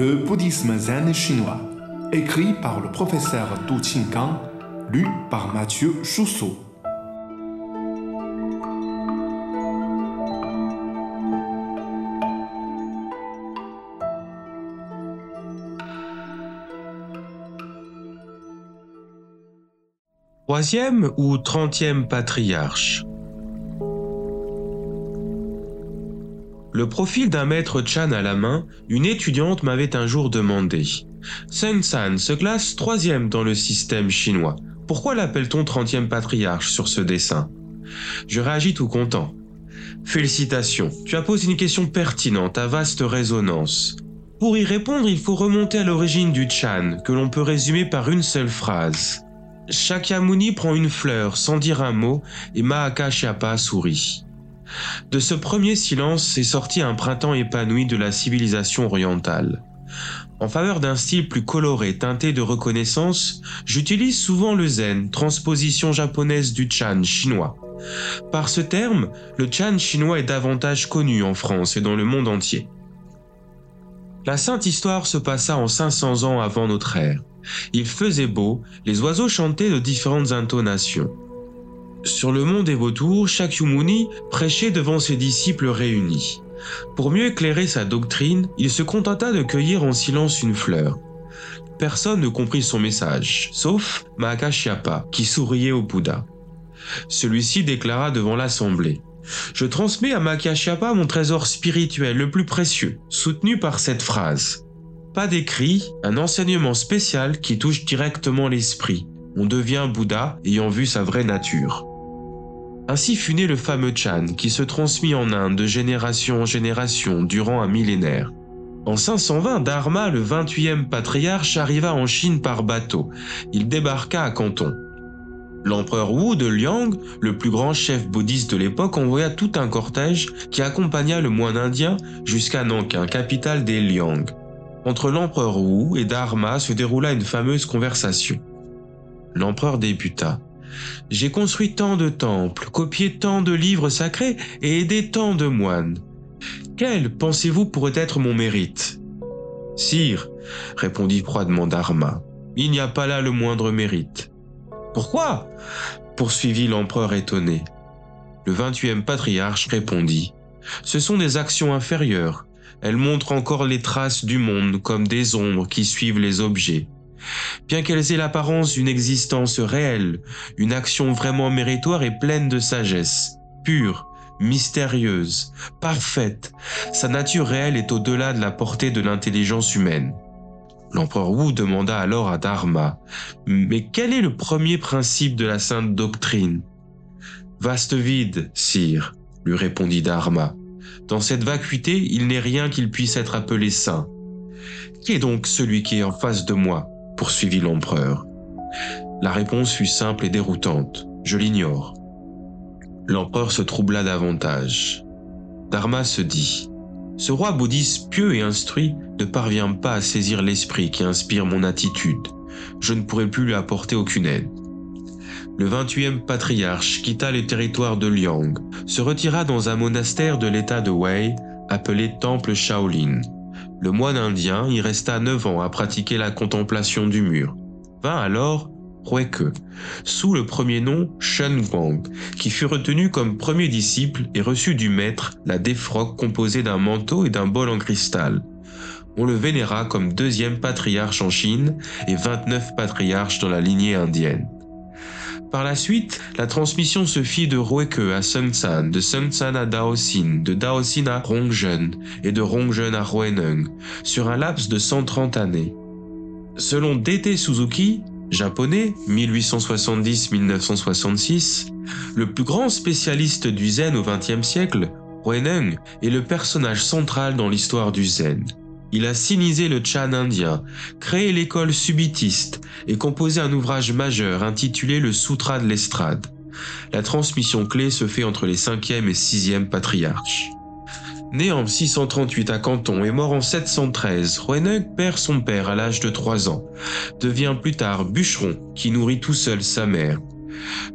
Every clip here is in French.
Le bouddhisme zen chinois, écrit par le professeur Du Qinggang, lu par Mathieu Chousseau. Troisième ou trentième patriarche? Le profil d'un maître Chan à la main, une étudiante m'avait un jour demandé. Sun San se classe troisième dans le système chinois. Pourquoi l'appelle-t-on trentième patriarche sur ce dessin? Je réagis tout content. Félicitations, tu as posé une question pertinente à vaste résonance. Pour y répondre, il faut remonter à l'origine du Chan, que l'on peut résumer par une seule phrase. Shakyamuni prend une fleur sans dire un mot et Mahakashyapa sourit. De ce premier silence est sorti un printemps épanoui de la civilisation orientale. En faveur d'un style plus coloré teinté de reconnaissance, j'utilise souvent le zen, transposition japonaise du chan chinois. Par ce terme, le chan chinois est davantage connu en France et dans le monde entier. La sainte histoire se passa en 500 ans avant notre ère. Il faisait beau, les oiseaux chantaient de différentes intonations. Sur le mont des vautours, Shakyamuni prêchait devant ses disciples réunis. Pour mieux éclairer sa doctrine, il se contenta de cueillir en silence une fleur. Personne ne comprit son message, sauf Mahakashyapa, qui souriait au Bouddha. Celui-ci déclara devant l'assemblée. Je transmets à Mahakashyapa mon trésor spirituel le plus précieux, soutenu par cette phrase. Pas d'écrit, un enseignement spécial qui touche directement l'esprit. On devient Bouddha ayant vu sa vraie nature. Ainsi fut né le fameux Chan qui se transmit en Inde de génération en génération durant un millénaire. En 520, Dharma, le 28e patriarche, arriva en Chine par bateau. Il débarqua à Canton. L'empereur Wu de Liang, le plus grand chef bouddhiste de l'époque, envoya tout un cortège qui accompagna le moine indien jusqu'à Nankin, capitale des Liang. Entre l'empereur Wu et Dharma se déroula une fameuse conversation. L'empereur débuta. J'ai construit tant de temples, copié tant de livres sacrés et aidé tant de moines. Quel, pensez-vous, pourrait être mon mérite? Sire, répondit froidement Dharma, il n'y a pas là le moindre mérite. Pourquoi? poursuivit l'empereur étonné. Le 28e patriarche répondit Ce sont des actions inférieures. Elles montrent encore les traces du monde comme des ombres qui suivent les objets. Bien qu'elles aient l'apparence d'une existence réelle, une action vraiment méritoire et pleine de sagesse, pure, mystérieuse, parfaite, sa nature réelle est au-delà de la portée de l'intelligence humaine. L'empereur Wu demanda alors à Dharma, Mais quel est le premier principe de la sainte doctrine? Vaste vide, sire, lui répondit Dharma. Dans cette vacuité, il n'est rien qu'il puisse être appelé saint. Qui est donc celui qui est en face de moi? Poursuivit l'empereur. La réponse fut simple et déroutante. Je l'ignore. L'empereur se troubla davantage. Dharma se dit, Ce roi bouddhiste pieux et instruit ne parvient pas à saisir l'esprit qui inspire mon attitude. Je ne pourrai plus lui apporter aucune aide. Le 28e patriarche quitta les territoires de Liang, se retira dans un monastère de l'état de Wei appelé Temple Shaolin. Le moine indien y resta neuf ans à pratiquer la contemplation du mur. Vint alors Hueke, sous le premier nom Shen Guang, qui fut retenu comme premier disciple et reçut du maître la défroque composée d'un manteau et d'un bol en cristal. On le vénéra comme deuxième patriarche en Chine et 29 patriarches dans la lignée indienne. Par la suite, la transmission se fit de Rueke à Sun San, de Sun San à Daoxin, de Daoxin à Rongzhen et de Rongzhen à Huineng, sur un laps de 130 années. Selon D.T. Suzuki, japonais, 1870-1966, le plus grand spécialiste du zen au XXe siècle, Huineng est le personnage central dans l'histoire du zen. Il a sinisé le Chan indien, créé l'école subitiste et composé un ouvrage majeur intitulé le Sutra de l'estrade. La transmission clé se fait entre les 5e et 6e patriarches. Né en 638 à Canton et mort en 713, Huineng perd son père à l'âge de 3 ans, devient plus tard bûcheron qui nourrit tout seul sa mère.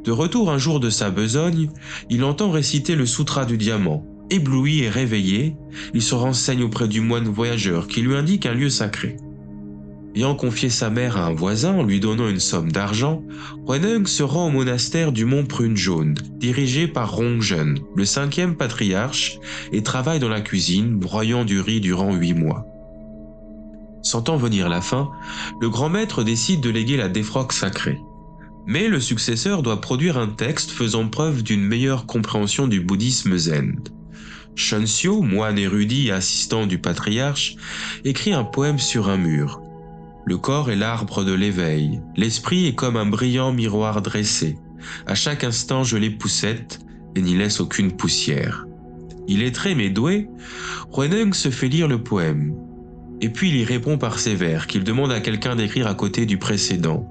De retour un jour de sa besogne, il entend réciter le Sutra du Diamant, Ébloui et réveillé, il se renseigne auprès du moine voyageur qui lui indique un lieu sacré. Ayant confié sa mère à un voisin en lui donnant une somme d'argent, Renung se rend au monastère du mont Prune Jaune, dirigé par Rongzhen, le cinquième patriarche, et travaille dans la cuisine, broyant du riz durant huit mois. Sentant venir la fin, le grand maître décide de léguer la défroque sacrée. Mais le successeur doit produire un texte faisant preuve d'une meilleure compréhension du bouddhisme zen. Shunsyo, moine érudit et assistant du patriarche, écrit un poème sur un mur. Le corps est l'arbre de l'éveil, l'esprit est comme un brillant miroir dressé. À chaque instant je les poussette et n'y laisse aucune poussière. Il est très mais doué, Renung se fait lire le poème. Et puis il y répond par ces vers qu'il demande à quelqu'un d'écrire à côté du précédent.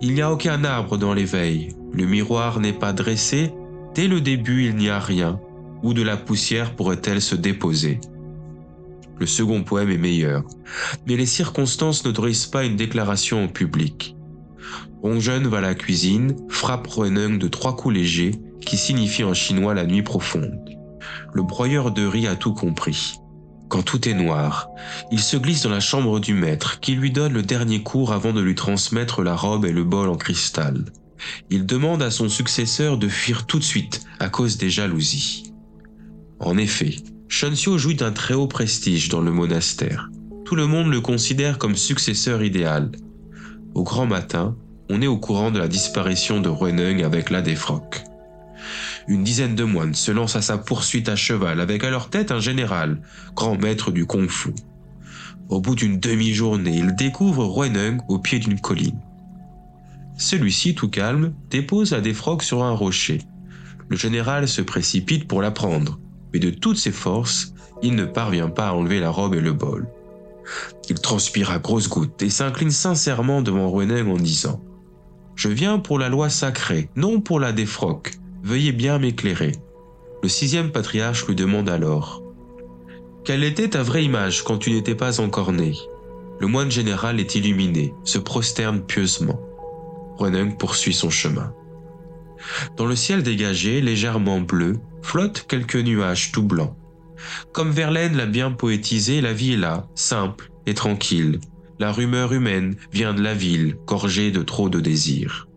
Il n'y a aucun arbre dans l'éveil, le miroir n'est pas dressé, dès le début il n'y a rien, où de la poussière pourrait-elle se déposer Le second poème est meilleur, mais les circonstances n'autorisent pas une déclaration au public. Rongjeune va à la cuisine, frappe Renung de trois coups légers, qui signifient en chinois la nuit profonde. Le broyeur de riz a tout compris. Quand tout est noir, il se glisse dans la chambre du maître qui lui donne le dernier cours avant de lui transmettre la robe et le bol en cristal. Il demande à son successeur de fuir tout de suite à cause des jalousies. En effet, Shunsyo jouit d'un très haut prestige dans le monastère. Tout le monde le considère comme successeur idéal. Au grand matin, on est au courant de la disparition de Renung avec la défroque une dizaine de moines se lancent à sa poursuite à cheval avec à leur tête un général, grand maître du kung-fu. Au bout d'une demi-journée, ils découvrent Ruenung au pied d'une colline. Celui-ci, tout calme, dépose la défroque sur un rocher. Le général se précipite pour la prendre, mais de toutes ses forces, il ne parvient pas à enlever la robe et le bol. Il transpire à grosses gouttes et s'incline sincèrement devant Ruenung en disant Je viens pour la loi sacrée, non pour la défroque. Veuillez bien m'éclairer. Le sixième patriarche lui demande alors Quelle était ta vraie image quand tu n'étais pas encore né? Le moine général est illuminé, se prosterne pieusement. Renung poursuit son chemin. Dans le ciel dégagé, légèrement bleu, flottent quelques nuages tout blancs. Comme Verlaine l'a bien poétisé, la vie est là, simple et tranquille. La rumeur humaine vient de la ville, gorgée de trop de désirs.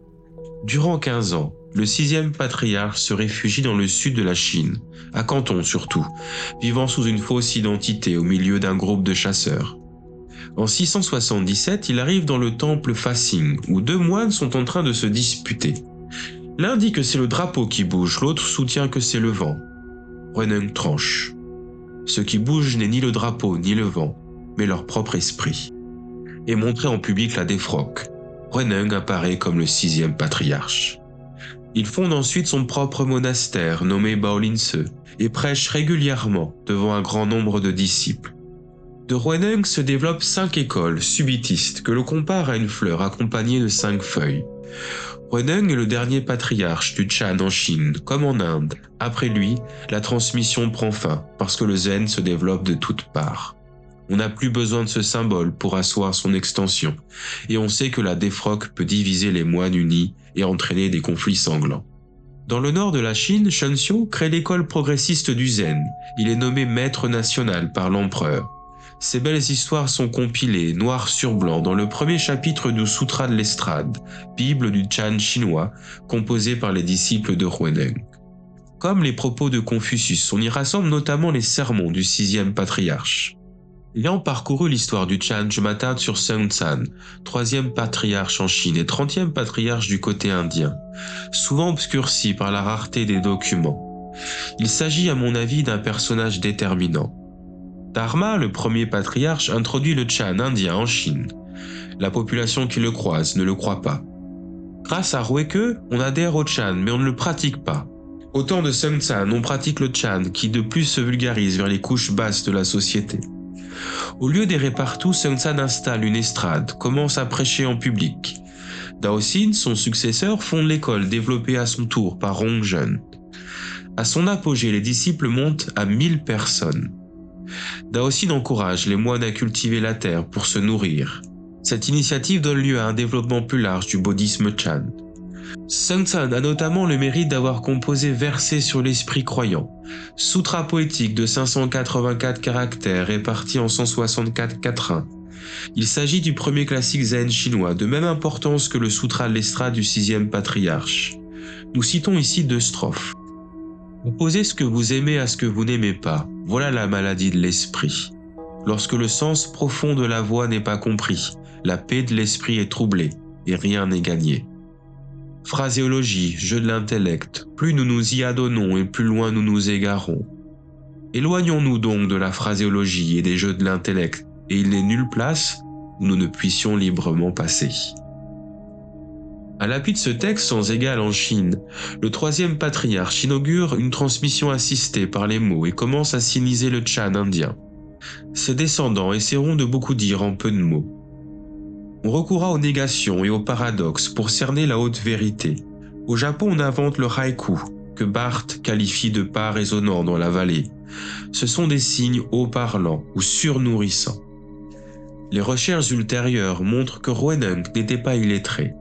Durant 15 ans, le sixième patriarche se réfugie dans le sud de la Chine, à Canton surtout, vivant sous une fausse identité au milieu d'un groupe de chasseurs. En 677, il arrive dans le temple Faxing, où deux moines sont en train de se disputer. L'un dit que c'est le drapeau qui bouge, l'autre soutient que c'est le vent. Renung tranche. Ce qui bouge n'est ni le drapeau ni le vent, mais leur propre esprit. Et montrer en public la défroque, Renung apparaît comme le sixième patriarche. Il fonde ensuite son propre monastère nommé Baolinse et prêche régulièrement devant un grand nombre de disciples. De Rueneng se développent cinq écoles subitistes que l'on compare à une fleur accompagnée de cinq feuilles. Rueneng est le dernier patriarche du Chan en Chine, comme en Inde. Après lui, la transmission prend fin parce que le zen se développe de toutes parts. On n'a plus besoin de ce symbole pour asseoir son extension, et on sait que la défroque peut diviser les moines unis et entraîner des conflits sanglants. Dans le nord de la Chine, Shenxiu crée l'école progressiste du Zen. Il est nommé maître national par l'empereur. Ces belles histoires sont compilées noir sur blanc dans le premier chapitre du Sutra de l'Estrade, Bible du Chan chinois, composé par les disciples de Huineng. Comme les propos de Confucius, on y rassemble notamment les sermons du sixième patriarche. Ayant parcouru l'histoire du Chan, je m'attarde sur Sun Tsan, troisième patriarche en Chine et trentième patriarche du côté indien, souvent obscurci par la rareté des documents. Il s'agit à mon avis d'un personnage déterminant. Dharma, le premier patriarche, introduit le Chan indien en Chine. La population qui le croise ne le croit pas. Grâce à Rueke, on adhère au Chan, mais on ne le pratique pas. Au temps de Sun Tsan, on pratique le Chan, qui de plus se vulgarise vers les couches basses de la société. Au lieu d'errer partout, Sun Tsan installe une estrade, commence à prêcher en public. Dao Xin, son successeur, fonde l'école développée à son tour par Rongzhen. À son apogée, les disciples montent à 1000 personnes. Dao Xin encourage les moines à cultiver la terre pour se nourrir. Cette initiative donne lieu à un développement plus large du bouddhisme Chan. Sun Tzu a notamment le mérite d'avoir composé Versets sur l'esprit croyant, Sutra poétique de 584 caractères répartis en 164 quatrains. Il s'agit du premier classique zen chinois, de même importance que le Sutra l'Estra du sixième patriarche. Nous citons ici deux strophes. Opposez ce que vous aimez à ce que vous n'aimez pas, voilà la maladie de l'esprit. Lorsque le sens profond de la voix n'est pas compris, la paix de l'esprit est troublée, et rien n'est gagné. Phraséologie, jeu de l'intellect, plus nous nous y adonnons et plus loin nous nous égarons. Éloignons-nous donc de la phraséologie et des jeux de l'intellect, et il n'est nulle place où nous ne puissions librement passer. À l'appui de ce texte sans égal en Chine, le troisième patriarche inaugure une transmission assistée par les mots et commence à siniser le Chan indien. Ses descendants essaieront de beaucoup dire en peu de mots on recourra aux négations et aux paradoxes pour cerner la haute vérité. Au Japon, on invente le haïku, que Barthes qualifie de pas résonnant dans la vallée. Ce sont des signes haut-parlants ou surnourrissants. Les recherches ultérieures montrent que Ruenung n'était pas illettré.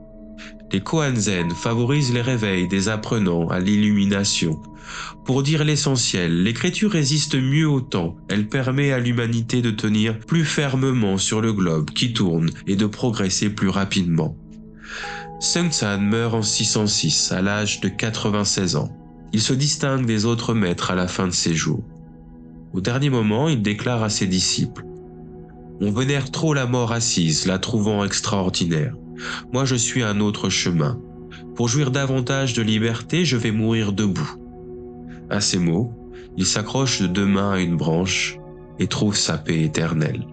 Les Koanzen favorisent les réveils des apprenants à l'illumination. Pour dire l'essentiel, l'écriture résiste mieux au temps, elle permet à l'humanité de tenir plus fermement sur le globe qui tourne et de progresser plus rapidement. Sun Tzu meurt en 606 à l'âge de 96 ans. Il se distingue des autres maîtres à la fin de ses jours. Au dernier moment, il déclare à ses disciples On vénère trop la mort assise, la trouvant extraordinaire. Moi je suis un autre chemin. Pour jouir davantage de liberté, je vais mourir debout. À ces mots, il s'accroche de deux mains à une branche et trouve sa paix éternelle.